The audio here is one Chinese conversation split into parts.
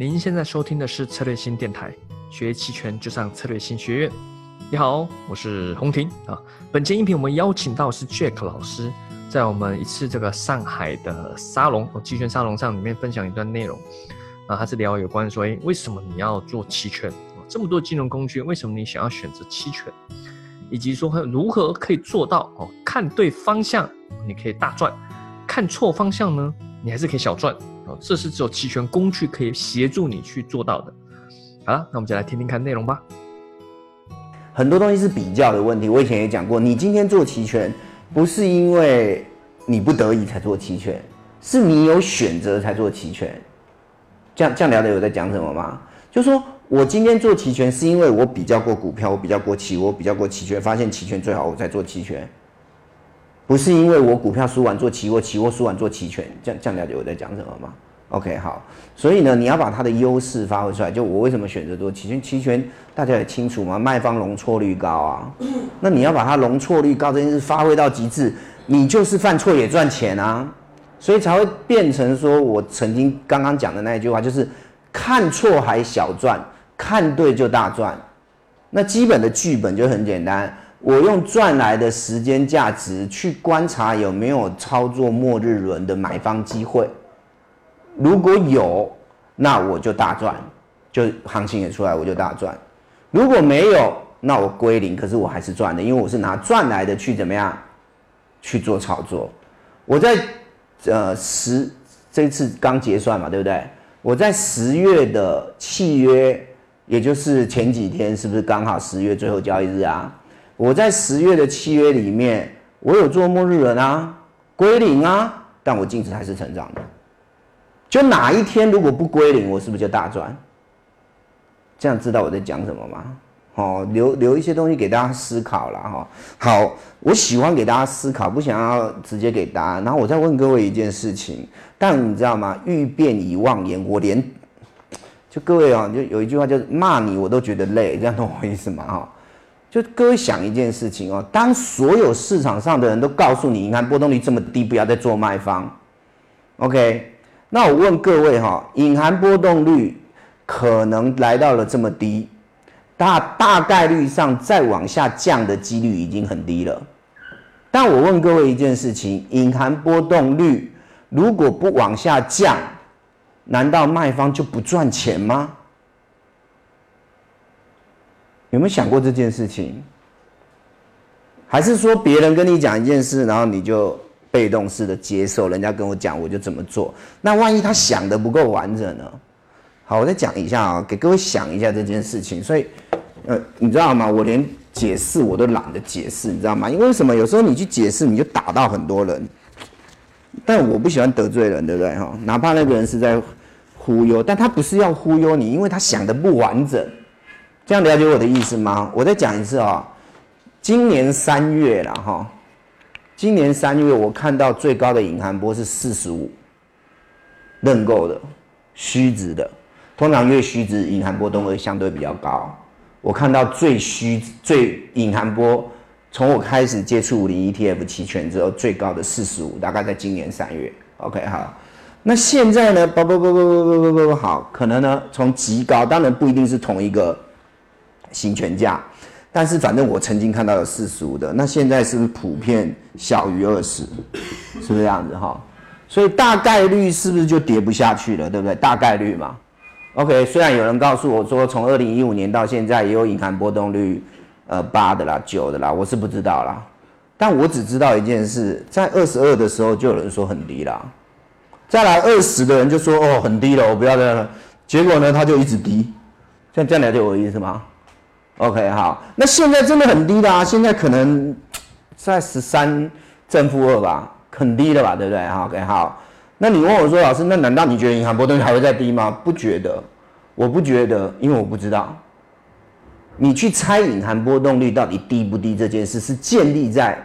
您现在收听的是策略新电台，学期权就上策略新学院。你好，我是洪婷啊。本期音频我们邀请到是 Jack 老师，在我们一次这个上海的沙龙哦，期权沙龙上里面分享一段内容啊，他是聊有关说，哎，为什么你要做期权？这么多金融工具，为什么你想要选择期权？以及说如何可以做到哦，看对方向你可以大赚，看错方向呢，你还是可以小赚。这是只有期权工具可以协助你去做到的。好了，那我们就来听听看内容吧。很多东西是比较的问题，我以前也讲过，你今天做期权，不是因为你不得已才做期权，是你有选择才做期权。这样这样聊的有在讲什么吗？就说我今天做期权，是因为我比较过股票，我比较过期，我比较过期权，发现期权最好，我才做期权。不是因为我股票输完做期货，期货输完做期权，这样这样了解我在讲什么吗？OK，好，所以呢，你要把它的优势发挥出来。就我为什么选择做期权？期权大家也清楚吗？卖方容错率高啊，那你要把它容错率高这件事发挥到极致，你就是犯错也赚钱啊，所以才会变成说我曾经刚刚讲的那一句话，就是看错还小赚，看对就大赚。那基本的剧本就很简单。我用赚来的时间价值去观察有没有操作末日轮的买方机会，如果有，那我就大赚，就行情也出来我就大赚；如果没有，那我归零，可是我还是赚的，因为我是拿赚来的去怎么样去做操作。我在呃十这次刚结算嘛，对不对？我在十月的契约，也就是前几天，是不是刚好十月最后交易日啊？我在十月的契约里面，我有做末日轮啊，归零啊，但我净值还是成长的。就哪一天如果不归零，我是不是就大赚？这样知道我在讲什么吗？哦，留留一些东西给大家思考了哈。好，我喜欢给大家思考，不想要直接给答案。然后我再问各位一件事情，但你知道吗？欲辨已忘言，我连就各位啊，就有一句话就是骂你我都觉得累，这样懂我意思吗？哈。就各位想一件事情哦，当所有市场上的人都告诉你，你看波动率这么低，不要再做卖方，OK？那我问各位哈，隐含波动率可能来到了这么低，大大概率上再往下降的几率已经很低了。但我问各位一件事情，隐含波动率如果不往下降，难道卖方就不赚钱吗？有没有想过这件事情？还是说别人跟你讲一件事，然后你就被动式的接受？人家跟我讲，我就怎么做？那万一他想的不够完整呢？好，我再讲一下啊，给各位想一下这件事情。所以，呃，你知道吗？我连解释我都懒得解释，你知道吗？因为什么？有时候你去解释，你就打到很多人。但我不喜欢得罪人，对不对？哈，哪怕那个人是在忽悠，但他不是要忽悠你，因为他想的不完整。这样了解我的意思吗？我再讲一次啊，今年三月了哈，今年三月我看到最高的隐含波是四十五，认购的虚值的，通常越虚值隐含波动会相对比较高。我看到最虚最隐含波，从我开始接触五零 ETF 期权之后，最高的四十五，大概在今年三月。OK 好，那现在呢？不不不不不不不不好，可能呢从极高，当然不一定是同一个。行权价，但是反正我曾经看到有四十五的，那现在是不是普遍小于二十？是不是这样子哈？所以大概率是不是就跌不下去了？对不对？大概率嘛。OK，虽然有人告诉我说，从二零一五年到现在也有隐含波动率，呃八的啦、九的啦，我是不知道啦。但我只知道一件事，在二十二的时候就有人说很低啦，再来二十的人就说哦很低了，我不要再了。结果呢，它就一直低。像这样了解我的意思吗？OK，好，那现在真的很低的啊，现在可能在十三正负二吧，很低了吧，对不对？OK，好，那你问我说，老师，那难道你觉得银行波动率还会再低吗？不觉得，我不觉得，因为我不知道。你去猜隐含波动率到底低不低这件事，是建立在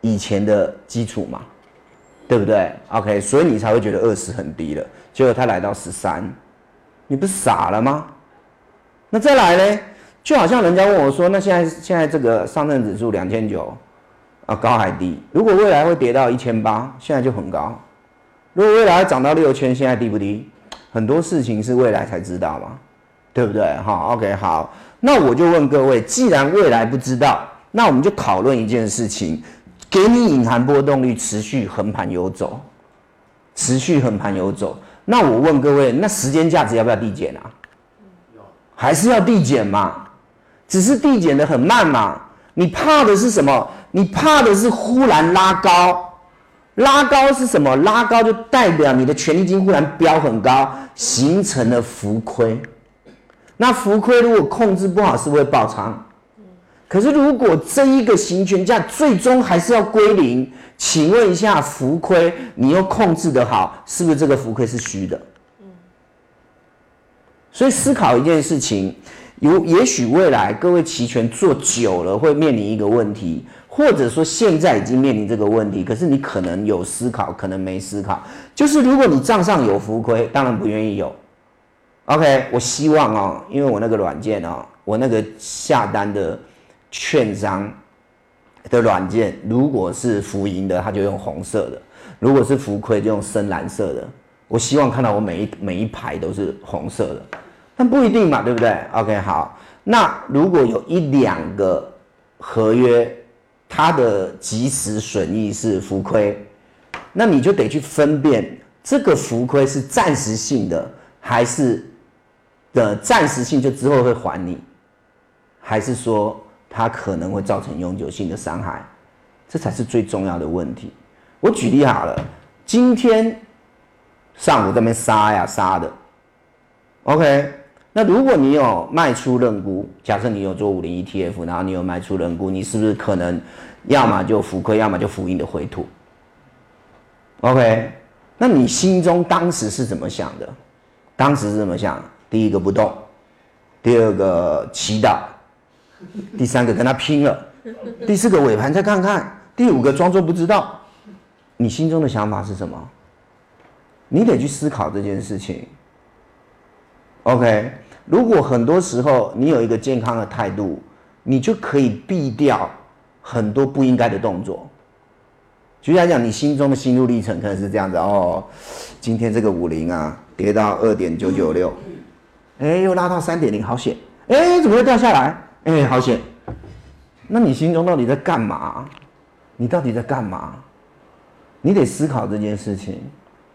以前的基础嘛，对不对？OK，所以你才会觉得二十很低了，结果它来到十三，你不傻了吗？那再来呢？就好像人家问我说：“那现在现在这个上证指数两千九啊，高还低？如果未来会跌到一千八，现在就很高；如果未来涨到六千，现在低不低？很多事情是未来才知道嘛，对不对？好，OK，好，那我就问各位，既然未来不知道，那我们就讨论一件事情，给你隐含波动率持续横盘游走，持续横盘游走，那我问各位，那时间价值要不要递减啊？还是要递减嘛？只是递减的很慢嘛？你怕的是什么？你怕的是忽然拉高。拉高是什么？拉高就代表你的权利金忽然飙很高，形成了浮亏。那浮亏如果控制不好，是不是会爆仓？可是如果这一个行权价最终还是要归零，请问一下，浮亏你又控制的好，是不是这个浮亏是虚的？所以思考一件事情，有也许未来各位期权做久了会面临一个问题。或者说现在已经面临这个问题，可是你可能有思考，可能没思考。就是如果你账上有浮亏，当然不愿意有。OK，我希望哦，因为我那个软件哦，我那个下单的券商的软件，如果是浮盈的，它就用红色的；如果是浮亏，就用深蓝色的。我希望看到我每一每一排都是红色的，但不一定嘛，对不对？OK，好，那如果有一两个合约。它的即时损益是浮亏，那你就得去分辨这个浮亏是暂时性的，还是的暂时性就之后会还你，还是说它可能会造成永久性的伤害，这才是最重要的问题。我举例好了，今天上午这边杀呀杀的，OK，那如果你有卖出认沽，假设你有做五零 ETF，然后你有卖出认沽，你是不是可能？要么就浮亏，要么就浮盈的回吐。OK，那你心中当时是怎么想的？当时是怎么想？第一个不动，第二个祈祷，第三个跟他拼了，第四个尾盘再看看，第五个装作不知道。你心中的想法是什么？你得去思考这件事情。OK，如果很多时候你有一个健康的态度，你就可以避掉。很多不应该的动作，举例来讲，你心中的心路历程可能是这样子哦。今天这个五零啊，跌到二点九九六，哎，又拉到三点零，好险！哎，怎么会掉下来？哎，好险！那你心中到底在干嘛？你到底在干嘛？你得思考这件事情。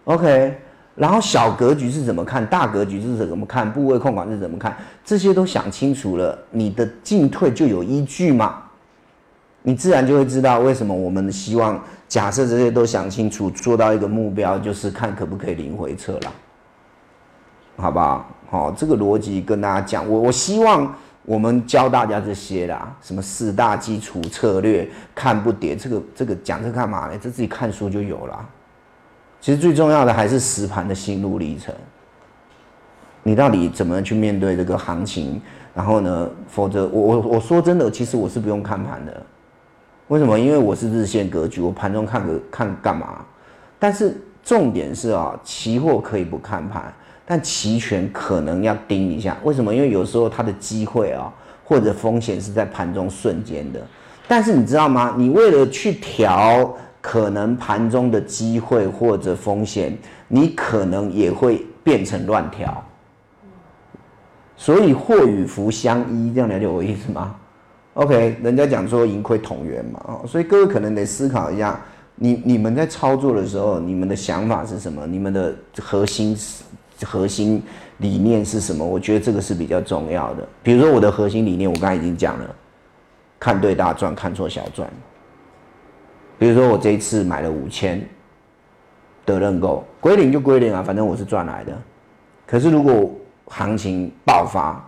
OK，然后小格局是怎么看？大格局是怎么看？部位控管是怎么看？这些都想清楚了，你的进退就有依据嘛。你自然就会知道为什么我们希望假设这些都想清楚，做到一个目标，就是看可不可以零回撤了，好不好？好，这个逻辑跟大家讲，我我希望我们教大家这些啦，什么四大基础策略，看不跌，这个这个讲这干嘛呢？这自己看书就有了。其实最重要的还是实盘的心路历程，你到底怎么去面对这个行情？然后呢，否则我我我说真的，其实我是不用看盘的。为什么？因为我是日线格局，我盘中看个看干嘛？但是重点是啊，期货可以不看盘，但期权可能要盯一下。为什么？因为有时候它的机会啊，或者风险是在盘中瞬间的。但是你知道吗？你为了去调可能盘中的机会或者风险，你可能也会变成乱调。所以祸与福相依，这样了解我意思吗？OK，人家讲说盈亏同源嘛，哦，所以各位可能得思考一下，你你们在操作的时候，你们的想法是什么？你们的核心核心理念是什么？我觉得这个是比较重要的。比如说我的核心理念，我刚才已经讲了，看对大赚，看错小赚。比如说我这一次买了五千的认购，归零就归零啊，反正我是赚来的。可是如果行情爆发，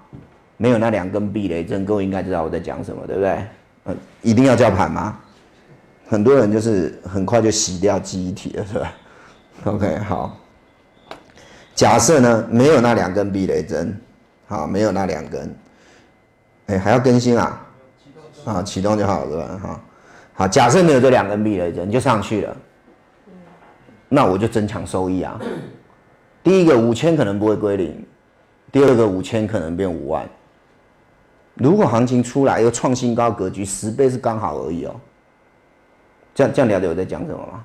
没有那两根避雷针，各位应该知道我在讲什么，对不对？嗯，一定要叫盘吗？很多人就是很快就洗掉记忆体了，是吧？OK，好。假设呢，没有那两根避雷针，好，没有那两根，哎，还要更新啊？啊，启动就好了，是吧？哈，好，假设没有这两根避雷针，就上去了，那我就增强收益啊。第一个五千可能不会归零，第二个五千可能变五万。如果行情出来又创新高格局，十倍是刚好而已哦。这样这样了解我在讲什么吗？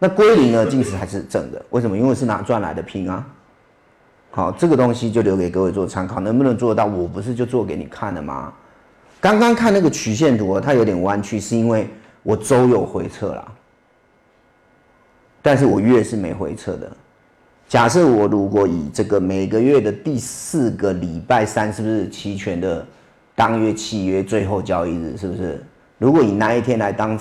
那归零呢？净值还是正的，为什么？因为是拿赚来的拼啊。好，这个东西就留给各位做参考，能不能做到？我不是就做给你看了吗？刚刚看那个曲线图，它有点弯曲，是因为我周有回撤啦，但是我月是没回撤的。假设我如果以这个每个月的第四个礼拜三，是不是期权的当月契约最后交易日？是不是？如果以那一天来当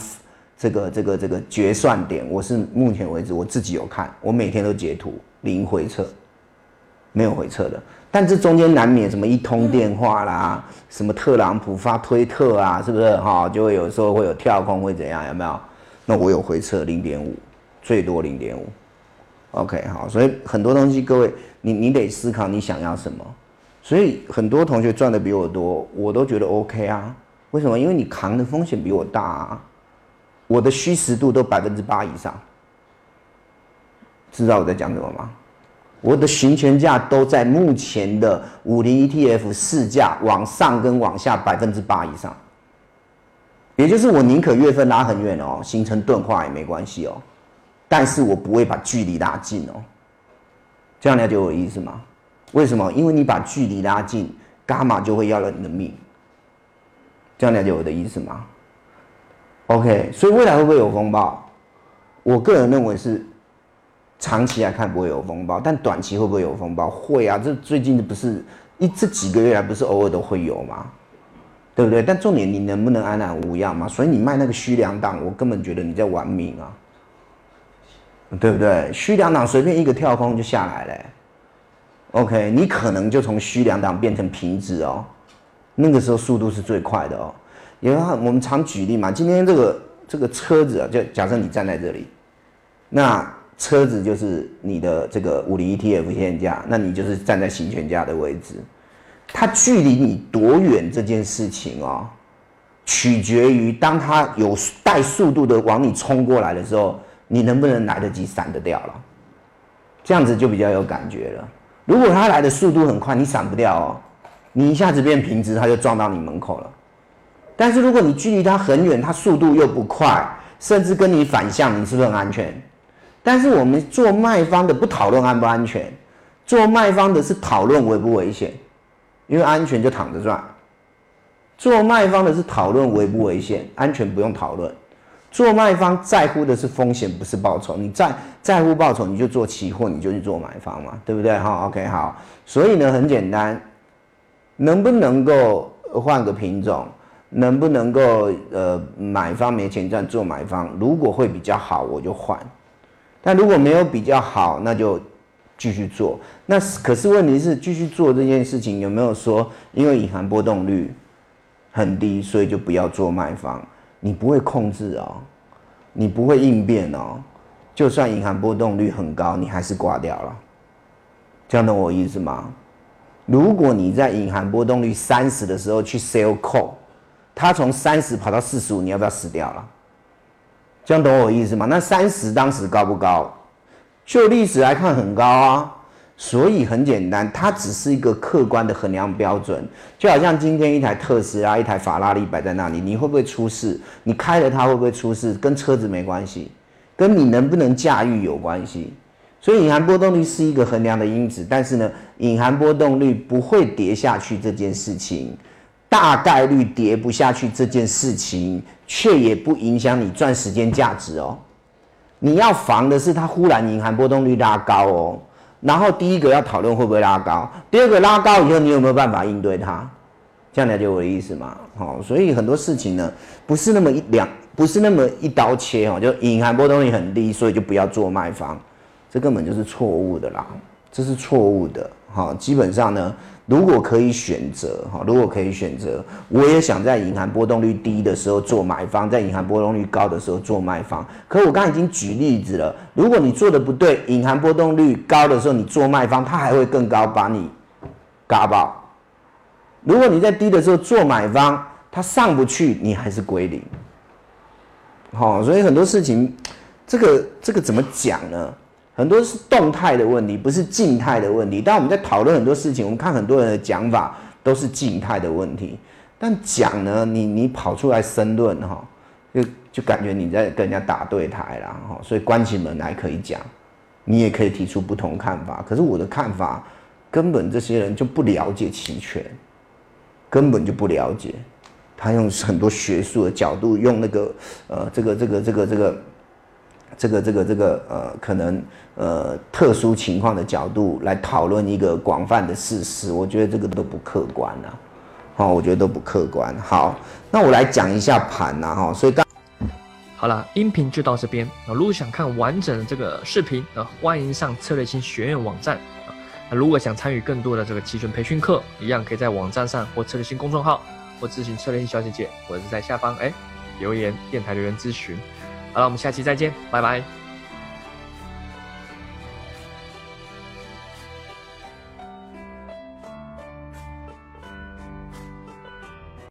这个这个这个决算点，我是目前为止我自己有看，我每天都截图，零回撤，没有回撤的。但这中间难免什么一通电话啦，什么特朗普发推特啊，是不是哈？就会有时候会有跳空，会怎样？有没有？那我有回撤零点五，最多零点五。OK，好，所以很多东西，各位你你得思考你想要什么。所以很多同学赚的比我多，我都觉得 OK 啊。为什么？因为你扛的风险比我大啊。我的虚实度都百分之八以上，知道我在讲什么吗？我的行权价都在目前的五零 ETF 市价往上跟往下百分之八以上，也就是我宁可月份拉很远哦，形成钝化也没关系哦，但是我不会把距离拉近哦，这样了解我的意思吗？为什么？因为你把距离拉近，伽马就会要了你的命，这样了解我的意思吗？OK，所以未来会不会有风暴？我个人认为是。长期来看不会有风暴，但短期会不会有风暴？会啊，这最近不是一这几个月来不是偶尔都会有吗？对不对？但重点你能不能安然无恙嘛？所以你卖那个虚两档，我根本觉得你在玩命啊，对不对？虚两档随便一个跳空就下来了，OK，你可能就从虚两档变成平值哦，那个时候速度是最快的哦。因为我们常举例嘛，今天这个这个车子啊，就假设你站在这里，那。车子就是你的这个五零 ETF 现价，那你就是站在行权价的位置。它距离你多远这件事情哦，取决于当它有带速度的往你冲过来的时候，你能不能来得及闪得掉了？这样子就比较有感觉了。如果它来的速度很快，你闪不掉哦，你一下子变平直，它就撞到你门口了。但是如果你距离它很远，它速度又不快，甚至跟你反向，你是不是很安全？但是我们做卖方的不讨论安不安全，做卖方的是讨论危不危险，因为安全就躺着赚。做卖方的是讨论危不危险，安全不用讨论。做卖方在乎的是风险，不是报酬。你在在乎报酬，你就做期货，你就去做买方嘛，对不对？哈，OK，好。所以呢，很简单，能不能够换个品种？能不能够呃买方没钱赚，做买方？如果会比较好，我就换。但如果没有比较好，那就继续做。那可是问题是，继续做这件事情有没有说，因为隐含波动率很低，所以就不要做卖方？你不会控制哦，你不会应变哦。就算隐含波动率很高，你还是挂掉了。这样懂我意思吗？如果你在隐含波动率三十的时候去 sell call，它从三十跑到四十五，你要不要死掉了？这样懂我意思吗？那三十当时高不高？就历史来看很高啊，所以很简单，它只是一个客观的衡量标准。就好像今天一台特斯拉、一台法拉利摆在那里，你会不会出事？你开了它会不会出事？跟车子没关系，跟你能不能驾驭有关系。所以隐含波动率是一个衡量的因子，但是呢，隐含波动率不会跌下去这件事情。大概率跌不下去这件事情，却也不影响你赚时间价值哦。你要防的是它忽然隐含波动率拉高哦。然后第一个要讨论会不会拉高，第二个拉高以后你有没有办法应对它？这样了解我的意思吗？好，所以很多事情呢，不是那么一两，不是那么一刀切哦。就隐含波动率很低，所以就不要做卖方，这根本就是错误的啦，这是错误的。好，基本上呢。如果可以选择，哈，如果可以选择，我也想在隐含波动率低的时候做买方，在隐含波动率高的时候做卖方。可我刚刚已经举例子了，如果你做的不对，隐含波动率高的时候你做卖方，它还会更高，把你嘎爆。如果你在低的时候做买方，它上不去，你还是归零。好，所以很多事情，这个这个怎么讲呢？很多是动态的问题，不是静态的问题。当我们在讨论很多事情，我们看很多人的讲法都是静态的问题。但讲呢，你你跑出来申论哈，就就感觉你在跟人家打对台了哈。所以关起门来可以讲，你也可以提出不同看法。可是我的看法根本这些人就不了解期权，根本就不了解。他用很多学术的角度，用那个呃，这个这个这个这个这个这个这个呃，可能呃特殊情况的角度来讨论一个广泛的事实，我觉得这个都不客观啊。好，我觉得都不客观。好，那我来讲一下盘呐，哈，所以大好了，音频就到这边啊。如果想看完整的这个视频啊，欢迎上策略性学院网站啊。那如果想参与更多的这个期权培训课，一样可以在网站上或策略性公众号或咨询策略性小姐姐，或者是在下方哎留言电台留言咨询。好了，我们下期再见，拜拜。